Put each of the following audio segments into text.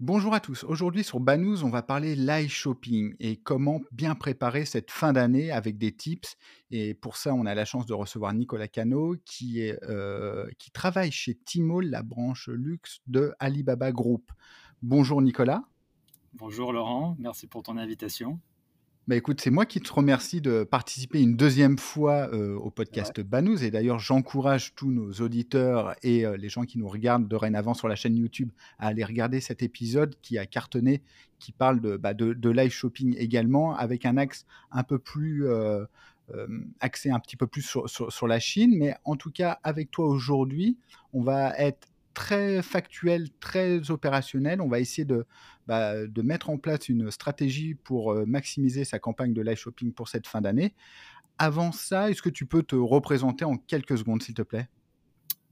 Bonjour à tous. Aujourd'hui sur Banous, on va parler live shopping et comment bien préparer cette fin d'année avec des tips. Et pour ça, on a la chance de recevoir Nicolas Cano qui, euh, qui travaille chez Tmall, la branche luxe de Alibaba Group. Bonjour Nicolas. Bonjour Laurent, merci pour ton invitation. Bah, écoute, c'est moi qui te remercie de participer une deuxième fois euh, au podcast Banous. Et d'ailleurs, j'encourage tous nos auditeurs et euh, les gens qui nous regardent dorénavant sur la chaîne YouTube à aller regarder cet épisode qui a cartonné, qui parle de, bah, de, live shopping également, avec un axe un peu plus euh, axé un petit peu plus sur, sur, la Chine. Mais en tout cas, avec toi aujourd'hui, on va être très factuel, très opérationnel. On va essayer de, bah, mettre en place une stratégie pour euh, maximiser sa campagne de live shopping pour cette fin d'année. Avant ça, est-ce que tu peux te représenter en quelques secondes, s'il te plaît?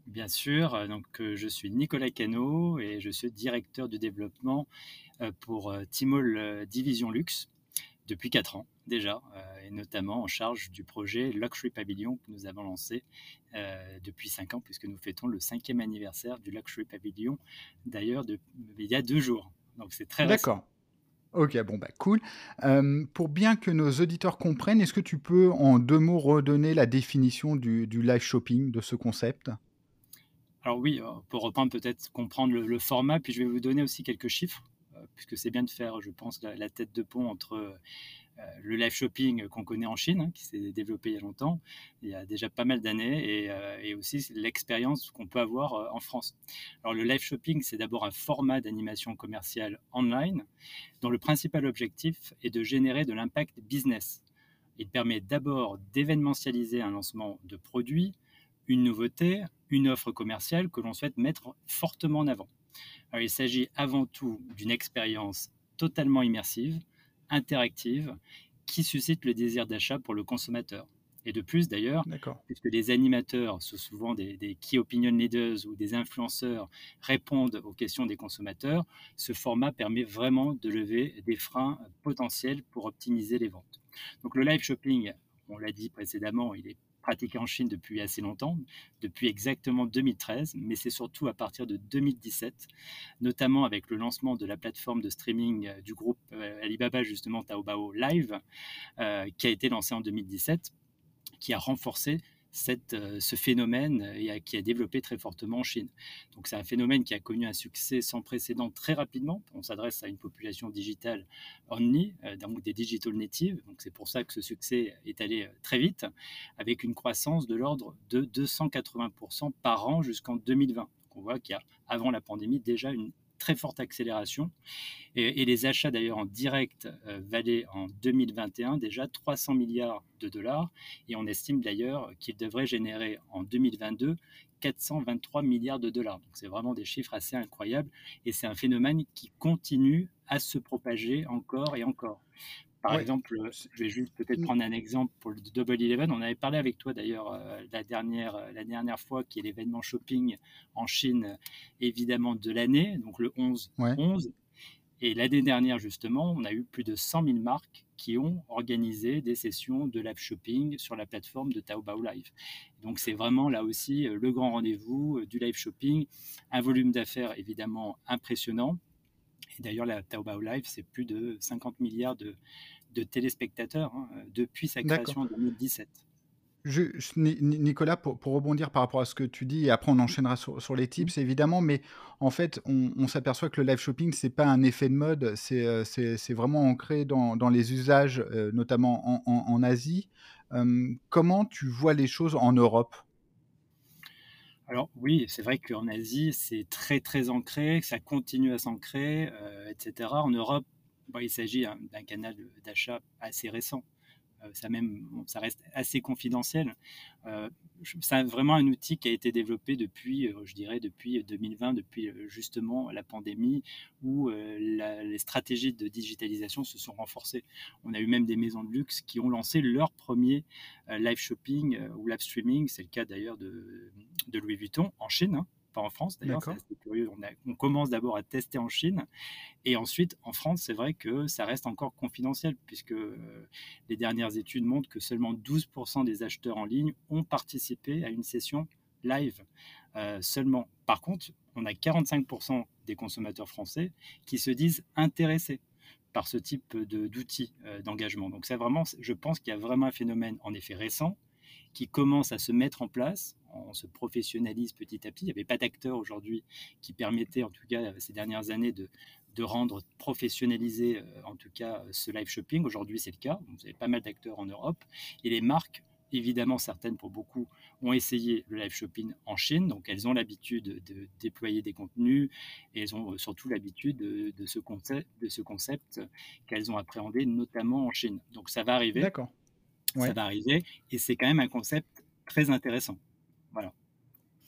Bien sûr, euh, donc euh, je suis Nicolas Cano et je suis directeur du développement pour Timol Division Luxe depuis 4 ans déjà, euh, et notamment en charge du projet Luxury Pavilion que nous avons lancé euh, depuis 5 ans, puisque nous fêtons le cinquième anniversaire du Luxury Pavilion, d'ailleurs il y a deux jours. Donc c'est très D'accord. Ok, bon, bah cool. Euh, pour bien que nos auditeurs comprennent, est-ce que tu peux en deux mots redonner la définition du, live shopping, de ce concept? Alors oui, pour reprendre peut-être comprendre le, format, puis je vais vous donner aussi quelques chiffres, puisque c'est bien de faire, je pense, la tête de pont entre euh, le live shopping qu'on connaît en Chine, hein, qui s'est développé il y a longtemps, il y a déjà pas mal d'années, et, euh, aussi l'expérience qu'on peut avoir euh, en France. Alors le live shopping, c'est d'abord un format d'animation commerciale online dont le principal objectif est de générer de l'impact business. Il permet d'abord d'événementialiser un lancement de produit, une nouveauté, une offre commerciale que l'on souhaite mettre fortement en avant. Alors, il s'agit avant tout d'une expérience totalement immersive interactive qui suscite le désir d'achat pour le consommateur. Et de plus, d'ailleurs, puisque les animateurs sont souvent des, des, key opinion leaders ou des influenceurs répondent aux questions des consommateurs, ce format permet vraiment de lever des freins potentiels pour optimiser les ventes. Donc le live shopping, on l'a dit précédemment, il est pratiqué en Chine depuis assez longtemps, depuis exactement 2013, mais c'est surtout à partir de 2017, notamment avec le lancement de la plateforme de streaming euh, du groupe euh, Alibaba, justement Taobao Live, euh, qui a été lancé en 2017, qui a renforcé euh, ce phénomène et qui a développé très fortement en Chine. Donc c'est un phénomène qui a connu un succès sans précédent très rapidement. On s'adresse à une population digitale only, euh, donc des digital natives. Donc c'est pour ça que ce succès est allé euh, très vite, avec une croissance de l'ordre de 280% par an jusqu'en 2020. Donc on voit qu'il y a, avant la pandémie, déjà une très forte accélération. Et, les achats d'ailleurs en direct euh, valaient en 2021 déjà 300 milliards de dollars. Et on estime d'ailleurs qu'ils devraient générer en 2022 423 milliards de dollars. Donc c'est vraiment des chiffres assez incroyables. Et c'est un phénomène qui continue à se propager encore et encore. Par exemple, je vais juste peut-être mmh. prendre un exemple pour le Double Eleven. On avait parlé avec toi d'ailleurs euh, la, dernière, euh, la dernière fois, qui est l'événement shopping en Chine, évidemment, de l'année, donc le 11. 11. Et l'année dernière, justement, on a eu plus de 100 000 marques qui ont organisé des sessions de live shopping sur la plateforme de Taobao Live. Donc c'est vraiment là aussi euh, le grand rendez-vous du live shopping, un volume d'affaires évidemment impressionnant. Et d'ailleurs, la Taobao Live, c'est plus de 50 milliards de, de téléspectateurs hein, depuis sa création en 2017. Nicolas, pour, rebondir par rapport à ce que tu dis, et après on enchaînera sur, les tips évidemment, mais en fait on, s'aperçoit que le live shopping, c'est pas un effet de mode, c'est euh, vraiment ancré dans, les usages, euh, notamment en, Asie. Euh, comment tu vois les choses en Europe? Alors oui, c'est vrai qu'en Asie, c'est très très ancré, ça continue à s'ancrer, etc. En Europe, il s'agit d'un canal d'achat assez récent. ça, même, ça reste assez confidentiel. c'est vraiment un outil qui a été développé depuis, je dirais, depuis 2020, depuis justement la pandémie, où les stratégies de digitalisation se sont renforcées. On a eu même des maisons de luxe qui ont lancé leur premier live shopping ou live streaming. C'est le cas d'ailleurs de, de, Louis Vuitton en Chine. Hein pas en France d'ailleurs, c'est assez curieux. On, commence d'abord à tester en Chine et ensuite en France, c'est vrai que ça reste encore confidentiel puisque euh, les dernières études montrent que seulement 12% des acheteurs en ligne ont participé à une session live euh, seulement. Par contre, on a 45% des consommateurs français qui se disent intéressés par ce type d'outils euh, d'engagement. Donc c'est vraiment, je pense qu'il y a vraiment un phénomène en effet récent qui commence à se mettre en place. On se professionnalise petit à petit. Il n'y avait pas d'acteurs aujourd'hui qui permettaient, en tout cas ces dernières années, de, de rendre professionnalisé, euh, en tout cas, ce live shopping. Aujourd'hui, c'est le cas. Vous avez pas mal d'acteurs en Europe. Et les marques, évidemment, certaines pour beaucoup, ont essayé le live shopping en Chine. Donc, elles ont l'habitude de déployer des contenus et elles ont surtout l'habitude de, de, ce concept, de ce concept qu'elles ont appréhendé, notamment en Chine. Donc, ça va arriver. D'accord ça va arriver. Et c'est quand même un concept très intéressant. Voilà.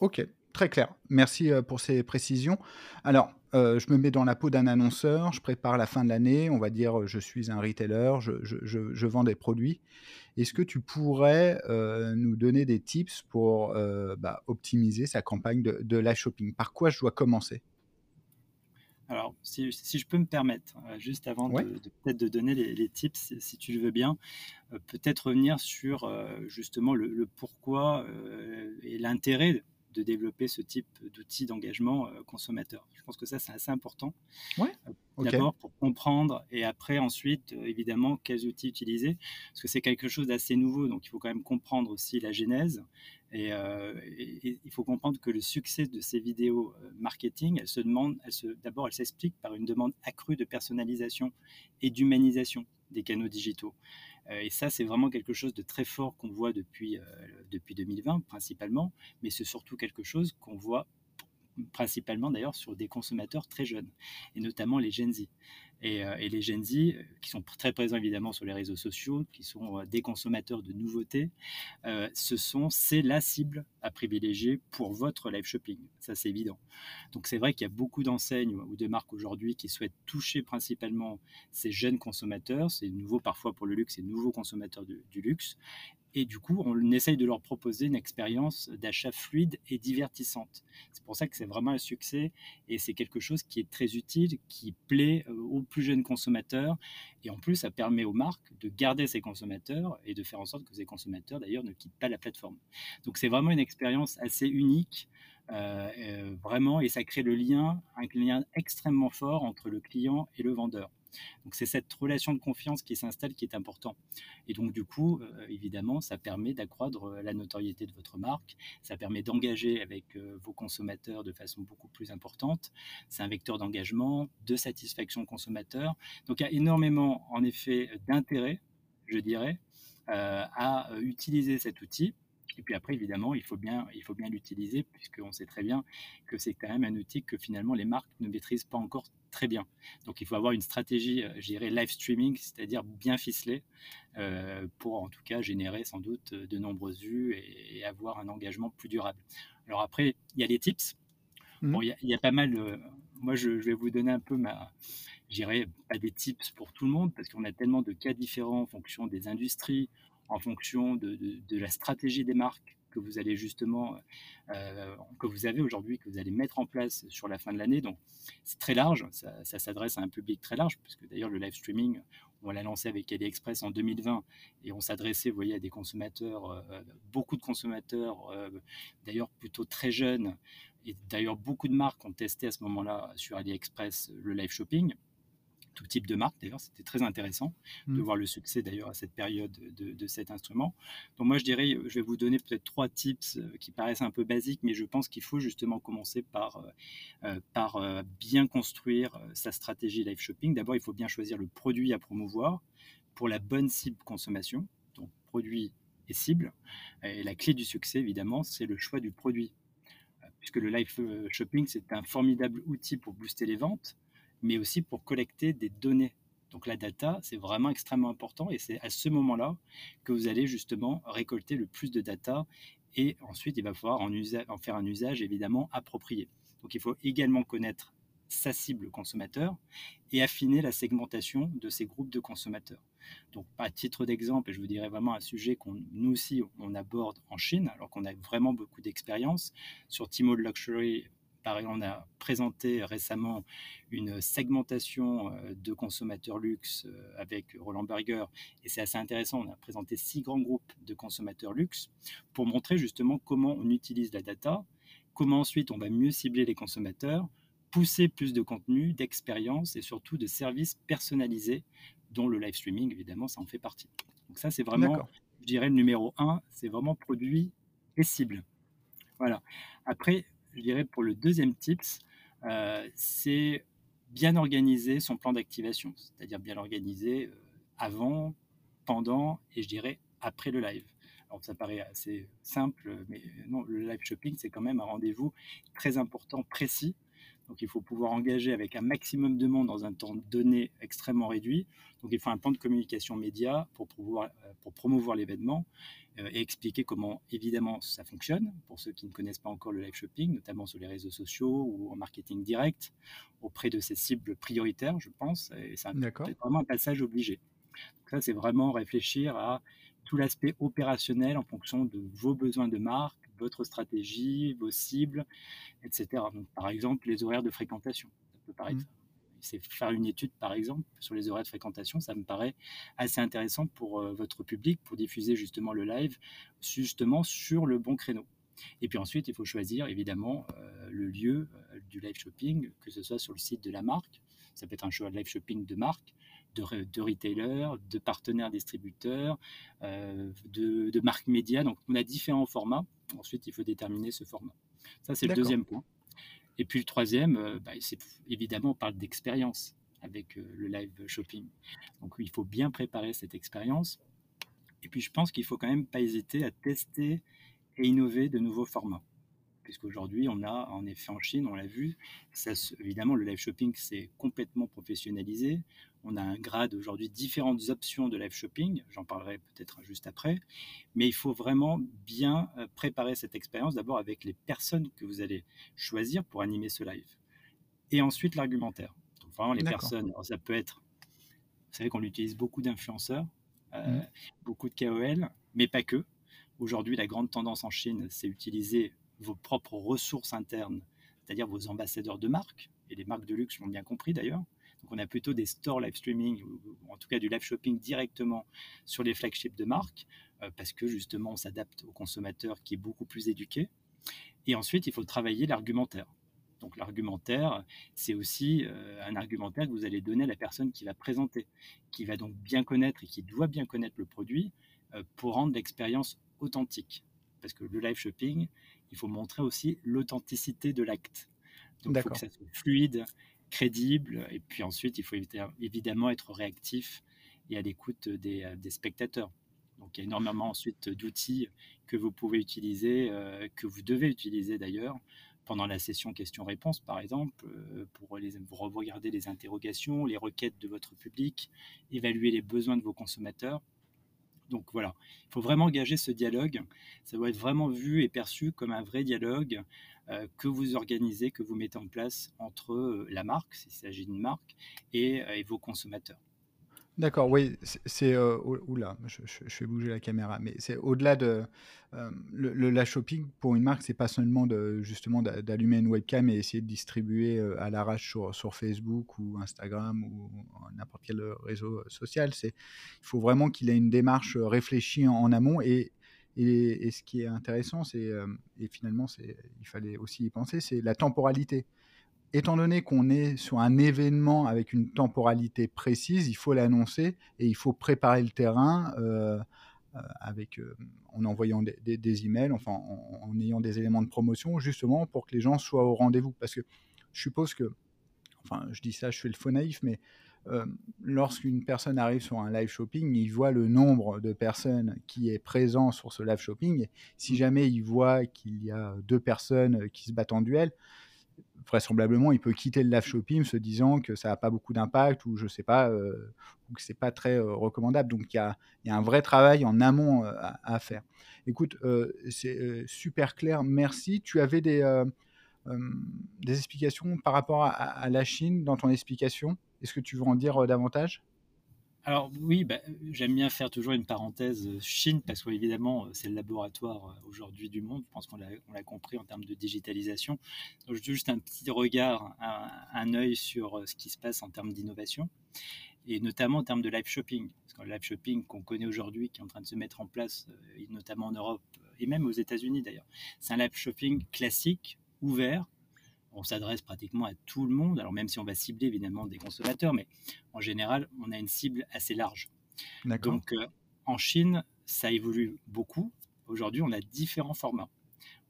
Ok, très clair. Merci euh, pour ces précisions. Alors, euh, je me mets dans la peau d'un annonceur, je prépare la fin de l'année, on va dire euh, je suis un retailer, je, je, je, vends des produits. Est-ce que tu pourrais nous donner des tips pour bah, optimiser sa campagne de, de live shopping? Par quoi je dois commencer? Alors, si, je peux me permettre, euh, juste avant de, peut-être de donner les, tips, si tu le veux bien, euh, peut-être revenir sur euh, justement le, pourquoi et l'intérêt de développer ce type d'outils d'engagement consommateur. Je pense que ça, c'est assez important. Ouais. D'abord pour comprendre et après ensuite, évidemment, quels outils utiliser. Parce que c'est quelque chose d'assez nouveau, donc il faut quand même comprendre aussi la genèse. Euh, et, il faut comprendre que le succès de ces vidéos euh, marketing, elle se demande, d'abord, elle s'explique par une demande accrue de personnalisation et d'humanisation des canaux digitaux. Euh, et ça, c'est vraiment quelque chose de très fort qu'on voit depuis, depuis 2020 principalement, mais c'est surtout quelque chose qu'on voit principalement d'ailleurs sur des consommateurs très jeunes, et notamment les Gen Z. Euh, et, les Gen Z, euh, qui sont très présents évidemment sur les réseaux sociaux, qui sont euh, des consommateurs de nouveautés, ce sont, c'est la cible à privilégier pour votre live shopping. Ça, c'est évident. Donc, c'est vrai qu'il y a beaucoup d'enseignes ou de marques aujourd'hui qui souhaitent toucher principalement ces jeunes consommateurs. C'est nouveau parfois pour le luxe, c'est nouveaux consommateurs du luxe. Et du coup, on essaye de leur proposer une expérience d'achat fluide et divertissante. C'est pour ça que c'est vraiment un succès et c'est quelque chose qui est très utile, qui plaît aux plus jeunes consommateurs. Et en plus, ça permet aux marques de garder ces consommateurs et de faire en sorte que ces consommateurs, d'ailleurs, ne quittent pas la plateforme. Donc c'est vraiment une expérience assez unique. Euh, euh, vraiment, et ça crée le lien, un lien extrêmement fort entre le client et le vendeur. Donc c'est cette relation de confiance qui s'installe qui est important. Et donc du coup, euh, évidemment, ça permet d'accroître euh, la notoriété de votre marque, ça permet d'engager avec euh, vos consommateurs de façon beaucoup plus importante. C'est un vecteur d'engagement, de satisfaction consommateur. Donc il y a énormément, en effet, d'intérêt, je dirais, à utiliser cet outil et puis après, évidemment, il faut bien, il faut bien l'utiliser, puisqu'on sait très bien que c'est quand même un outil que finalement les marques ne maîtrisent pas encore très bien. Donc il faut avoir une stratégie, euh, je dirais, live streaming, c'est-à-dire bien ficelée, euh, pour en tout cas générer sans doute de nombreuses vues et, avoir un engagement plus durable. Alors après, il y a les tips. Mmh. Bon, il y, a, pas mal. Moi, je, vais vous donner un peu ma, je dirais, pas des tips pour tout le monde, parce qu'on a tellement de cas différents en fonction des industries, en fonction de, la stratégie des marques que vous allez justement, euh, que vous avez aujourd'hui, que vous allez mettre en place sur la fin de l'année. Donc, c'est très large, ça, s'adresse à un public très large, puisque d'ailleurs, le live streaming, on l'a lancé avec AliExpress en 2020 et on s'adressait, vous voyez, à des consommateurs, euh, beaucoup de consommateurs, euh, d'ailleurs plutôt très jeunes. Et d'ailleurs, beaucoup de marques ont testé à ce moment-là sur AliExpress le live shopping tout type de marque. D'ailleurs, c'était très intéressant de mmh. voir le succès d'ailleurs à cette période de, cet instrument. Donc moi, je dirais, je vais vous donner peut-être trois tips euh, qui paraissent un peu basiques, mais je pense qu'il faut justement commencer par, euh, euh, par bien construire sa stratégie live shopping. D'abord, il faut bien choisir le produit à promouvoir pour la bonne cible consommation. Donc produit et cible. Et la clé du succès, évidemment, c'est le choix du produit puisque le live shopping, c'est un formidable outil pour booster les ventes, mais aussi pour collecter des données. Donc la data, c'est vraiment extrêmement important et c'est à ce moment-là que vous allez justement récolter le plus de data et ensuite il va falloir en, faire un usage évidemment approprié. Donc il faut également connaître sa cible consommateur et affiner la segmentation de ces groupes de consommateurs. Donc, à titre d'exemple, je vous dirais vraiment un sujet qu'on nous aussi on aborde en Chine, alors qu'on a vraiment beaucoup d'expérience sur Tmall Luxury. On a présenté récemment une segmentation euh, de consommateurs luxe euh, avec Roland Berger, et c'est assez intéressant. On a présenté six grands groupes de consommateurs luxe pour montrer justement comment on utilise la data, comment ensuite on va mieux cibler les consommateurs, pousser plus de contenu, d'expérience et surtout de services personnalisés, dont le live streaming, évidemment, ça en fait partie. Donc ça, c'est vraiment, je dirais, le numéro un, c'est vraiment produit et cible. Voilà. Après, je dirais pour le deuxième tips, euh, c'est bien organiser son plan d'activation, c'est-à-dire bien organiser euh, avant, pendant et je dirais après le live. Alors ça paraît assez simple, mais non, le live shopping, c'est quand même un rendez-vous très important, précis, donc il faut pouvoir engager avec un maximum de monde dans un temps donné extrêmement réduit. Donc il faut un plan de communication média pour, pouvoir, euh, pour promouvoir l'événement euh, et expliquer comment évidemment ça fonctionne pour ceux qui ne connaissent pas encore le live shopping, notamment sur les réseaux sociaux ou en marketing direct auprès de ces cibles prioritaires, je pense. Et c'est vraiment un passage obligé. Donc ça, c'est vraiment réfléchir à tout l'aspect opérationnel en fonction de vos besoins de marque, votre stratégie, vos cibles, etc. Donc, par exemple, les horaires de fréquentation. Ça peut paraître. Mmh. C'est faire une étude, par exemple, sur les horaires de fréquentation. Ça me paraît assez intéressant pour euh, votre public, pour diffuser justement le live, justement sur le bon créneau. Et puis ensuite, il faut choisir évidemment euh, le lieu euh, du live shopping, que ce soit sur le site de la marque. Ça peut être un choix de live shopping de marque, de, de retailers, de partenaires distributeurs, de, de marques médias. Donc, on a différents formats. Ensuite, il faut déterminer ce format. Ça, c'est le deuxième point. Et puis le troisième, euh, bah, c'est évidemment, on parle d'expérience avec euh, le live shopping. Donc il faut bien préparer cette expérience. Et puis je pense qu'il faut quand même pas hésiter à tester et innover de nouveaux formats puisqu'aujourd'hui, on a, en effet, en Chine, on l'a vu, ça, évidemment, le live shopping s'est complètement professionnalisé. On a un grade aujourd'hui, différentes options de live shopping, j'en parlerai peut-être juste après, mais il faut vraiment bien euh, préparer cette expérience, d'abord avec les personnes que vous allez choisir pour animer ce live, et ensuite l'argumentaire. Donc vraiment, les personnes, ça peut être, vous savez qu'on utilise beaucoup d'influenceurs, euh, mmh. beaucoup de KOL, mais pas que. Aujourd'hui, la grande tendance en Chine, c'est utiliser vos propres ressources internes, c'est-à-dire vos ambassadeurs de marque, et les marques de luxe l'ont bien compris d'ailleurs. Donc on a plutôt des stores live streaming, ou en tout cas du live shopping directement sur les flagships de marque, euh, parce que justement on s'adapte au consommateur qui est beaucoup plus éduqué. Et ensuite, il faut travailler l'argumentaire. Donc l'argumentaire, c'est aussi euh, un argumentaire que vous allez donner à la personne qui va présenter, qui va donc bien connaître et qui doit bien connaître le produit euh, pour rendre l'expérience authentique. Parce que le live shopping, il faut montrer aussi l'authenticité de l'acte. Donc, il faut que ça soit fluide, crédible, et puis ensuite, il faut évidemment être réactif et à l'écoute des, euh, spectateurs. Donc, il y a énormément ensuite d'outils que vous pouvez utiliser, euh, que vous devez utiliser d'ailleurs, pendant la session questions-réponses, par exemple, euh, pour les, regarder les interrogations, les requêtes de votre public, évaluer les besoins de vos consommateurs donc voilà, il faut vraiment engager ce dialogue. Ça doit être vraiment vu et perçu comme un vrai dialogue euh, que vous organisez, que vous mettez en place entre euh, la marque, s'il s'agit d'une marque, et, euh, et, vos consommateurs. D'accord, oui, c'est euh, oula, je, je, fais bouger la caméra, mais c'est au-delà de le, la shopping pour une marque, c'est pas seulement de justement d'allumer une webcam et essayer de distribuer à l'arrache sur, Facebook ou Instagram ou n'importe quel réseau social. Il faut vraiment qu'il ait une démarche réfléchie en, amont et, ce qui est intéressant, c'est et finalement il fallait aussi y penser, c'est la temporalité étant donné qu'on est sur un événement avec une temporalité précise, il faut l'annoncer et il faut préparer le terrain euh, euh, avec, euh, en envoyant des, des, emails, enfin en, ayant des éléments de promotion, justement pour que les gens soient au rendez-vous. Parce que je suppose que, enfin je dis ça, je fais le faux naïf, mais lorsqu'une personne arrive sur un live shopping, il voit le nombre de personnes qui est présent sur ce live shopping. Si jamais il voit qu'il y a deux personnes qui se battent en duel, vraisemblablement, il peut quitter le live shopping se disant que ça n'a pas beaucoup d'impact ou je sais pas, ou que c'est pas très recommandable. Donc il y a, un vrai travail en amont à, faire. Écoute, c'est super clair, merci. Tu avais des, des explications par rapport à, la Chine dans ton explication? Est-ce que tu veux en dire davantage? Alors oui, bah, j'aime bien faire toujours une parenthèse Chine parce qu'évidemment c'est le laboratoire aujourd'hui du monde. Je pense qu'on l'a compris en termes de digitalisation. Juste un petit regard, un, un, œil sur ce qui se passe en termes d'innovation et notamment en termes de live shopping. Parce que le live shopping qu'on connaît aujourd'hui, qui est en train de se mettre en place, notamment en Europe et même aux États-Unis d'ailleurs, c'est un live shopping classique, ouvert, on s'adresse pratiquement à tout le monde, alors même si on va cibler évidemment des consommateurs, mais en général, on a une cible assez large. Donc euh, en Chine, ça évolue beaucoup. Aujourd'hui, on a différents formats.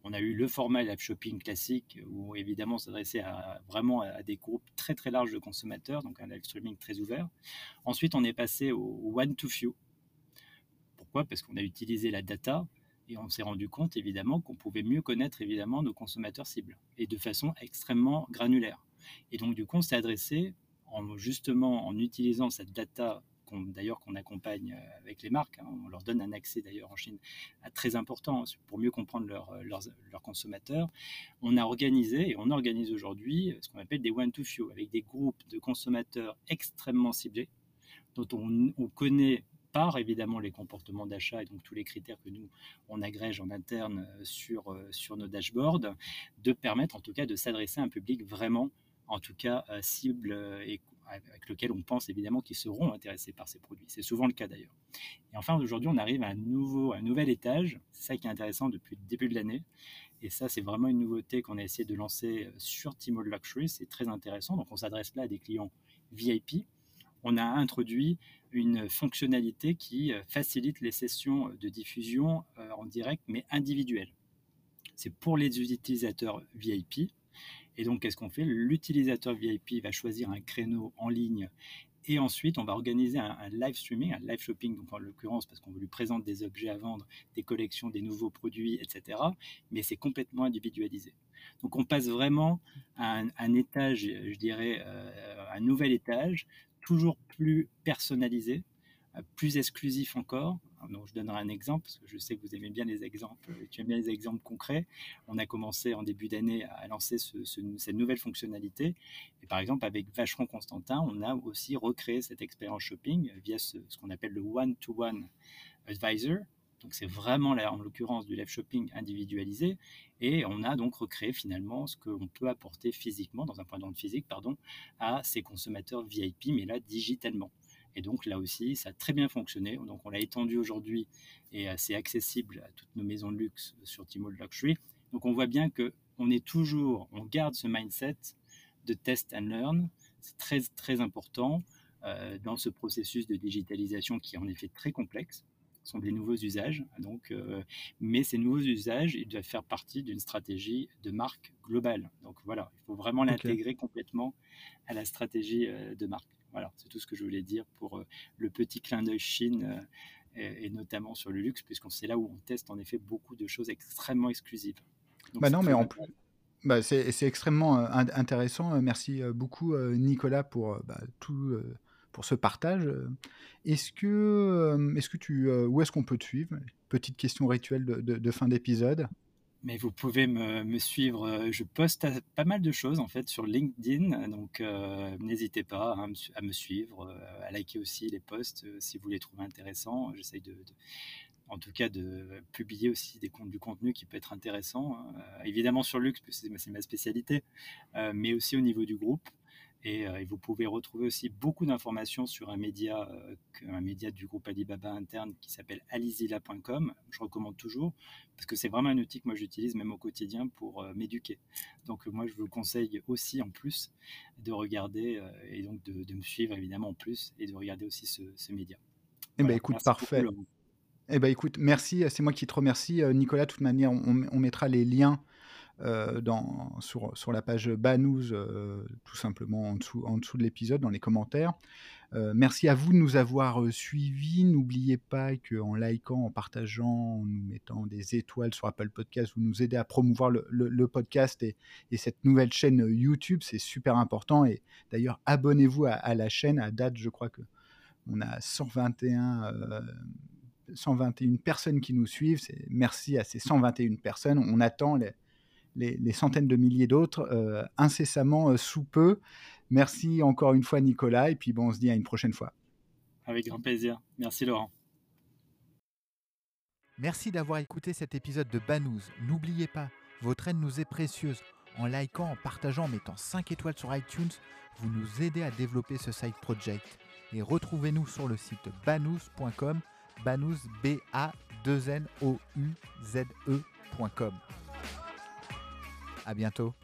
On a eu le format live shopping classique, où évidemment on s'adressait à, vraiment à des groupes très très larges de consommateurs, donc un live streaming très ouvert. Ensuite, on est passé au one to few. Pourquoi? Parce qu'on a utilisé la data et on s'est rendu compte évidemment qu'on pouvait mieux connaître évidemment nos consommateurs cibles et de façon extrêmement granulaire. Et donc du coup, on s'est adressé en justement en utilisant cette data d'ailleurs qu'on accompagne euh, avec les marques. Hein. on leur donne un accès d'ailleurs en Chine à très important hein, pour mieux comprendre euh, leurs, consommateurs. On a organisé et on organise aujourd'hui ce qu'on appelle des one-to-few avec des groupes de consommateurs extrêmement ciblés dont on, on connaît évidemment les comportements d'achat et donc tous les critères que nous on agrège en interne euh, sur, euh, sur nos dashboards, de permettre en tout cas de s'adresser à un public vraiment en tout cas euh, cible et avec lequel on pense évidemment qu'ils seront intéressés par ces produits. C'est souvent le cas d'ailleurs. Et enfin, aujourd'hui, on arrive à un, nouveau, un nouvel étage. C'est ça qui est intéressant depuis le début de l'année. Et ça, c'est vraiment une nouveauté qu'on a essayé de lancer sur Tmall Luxury. C'est très intéressant. Donc, on s'adresse là à des clients VIP. On a introduit une fonctionnalité qui euh, facilite les sessions de diffusion euh, en direct, mais individuelles. C'est pour les utilisateurs VIP. Et donc, qu'est-ce qu'on fait? L'utilisateur VIP va choisir un créneau en ligne et ensuite, on va organiser un, live streaming, un live shopping, donc en l'occurrence, parce qu'on lui présente des objets à vendre, des collections, des nouveaux produits, etc. Mais c'est complètement individualisé. Donc, on passe vraiment à un, étage, je dirais, euh, un nouvel étage toujours plus personnalisé, euh, plus exclusif encore. Donc, je donnerai un exemple, parce que je sais que vous aimez bien les exemples, tu aimes bien les exemples concrets. On a commencé en début d'année à lancer cette nouvelle fonctionnalité. Et par exemple, avec Vacheron Constantin, on a aussi recréé cette expérience shopping via ce qu'on appelle le one-to-one advisor. Donc c'est vraiment là, en l'occurrence du live shopping individualisé. Et on a donc recréé finalement ce qu'on peut apporter physiquement, dans un point de physique, pardon, à ces consommateurs VIP, mais là digitalement. Et donc là aussi, ça a très bien fonctionné. Donc on l'a étendu aujourd'hui et c'est accessible à toutes nos maisons de luxe sur Tmall Luxury. Donc on voit bien que on est toujours, on garde ce mindset de test and learn. C'est très très important euh, dans ce processus de digitalisation qui est en effet très complexe sont des nouveaux usages. Donc, euh, mais ces nouveaux usages, ils doivent faire partie d'une stratégie de marque globale. Donc voilà, il faut vraiment l'intégrer complètement à la stratégie euh, de marque. Voilà, c'est tout ce que je voulais dire pour euh, le petit clin d'œil Chine et, notamment sur le luxe, puisqu'on c'est là où on teste en effet beaucoup de choses extrêmement exclusives. bah non, mais en plus. Bah c'est extrêmement intéressant. Merci beaucoup, Nicolas, pour bah, tout pour ce partage. Est-ce que, euh, est-ce que tu, euh, où est-ce qu'on peut te suivre? Petite question rituelle de, fin d'épisode. Mais vous pouvez me, suivre. Euh, je poste pas mal de choses en fait sur LinkedIn, donc n'hésitez pas à me, suivre, à liker aussi les posts si vous les trouvez intéressants. J'essaye de, en tout cas de publier aussi des, du contenu qui peut être intéressant, évidemment sur Lux, c'est ma spécialité, mais aussi au niveau du groupe. Euh, et, vous pouvez retrouver aussi beaucoup d'informations sur un média, euh, un média du groupe Alibaba interne qui s'appelle alizila.com. Je recommande toujours parce que c'est vraiment un outil que moi j'utilise même au quotidien pour euh, m'éduquer. Donc moi je vous conseille aussi en plus de regarder et donc de, me suivre évidemment en plus et de regarder aussi ce, média. Eh ben écoute, parfait. eh ben écoute, merci, c'est moi qui te remercie Nicolas. De toute manière, on, on mettra les liens dans, sur, la page Banous, tout simplement en dessous, de l'épisode, dans les commentaires. Euh, merci à vous de nous avoir euh, suivis. N'oubliez pas qu'en likant, en partageant, en nous mettant des étoiles sur Apple Podcast, vous nous aidez à promouvoir le, podcast et, cette nouvelle chaîne YouTube. C'est super important. Et d'ailleurs, abonnez-vous à, la chaîne. À date, je crois que on a 121, 121 euh, personnes qui nous suivent. Merci à ces 121 personnes. On attend les, centaines de milliers d'autres incessamment sous peu. Merci encore une fois, Nicolas. Et puis, bon, on se dit à une prochaine fois. Avec grand plaisir. Merci, Laurent. Merci d'avoir écouté cet épisode de Banous. N'oubliez pas, votre aide nous est précieuse. En likant, en partageant, en mettant 5 étoiles sur iTunes, vous nous aidez à développer ce site project. Et retrouvez-nous sur le site banous.com, banous, b a 2 n o u z ecom À bientôt.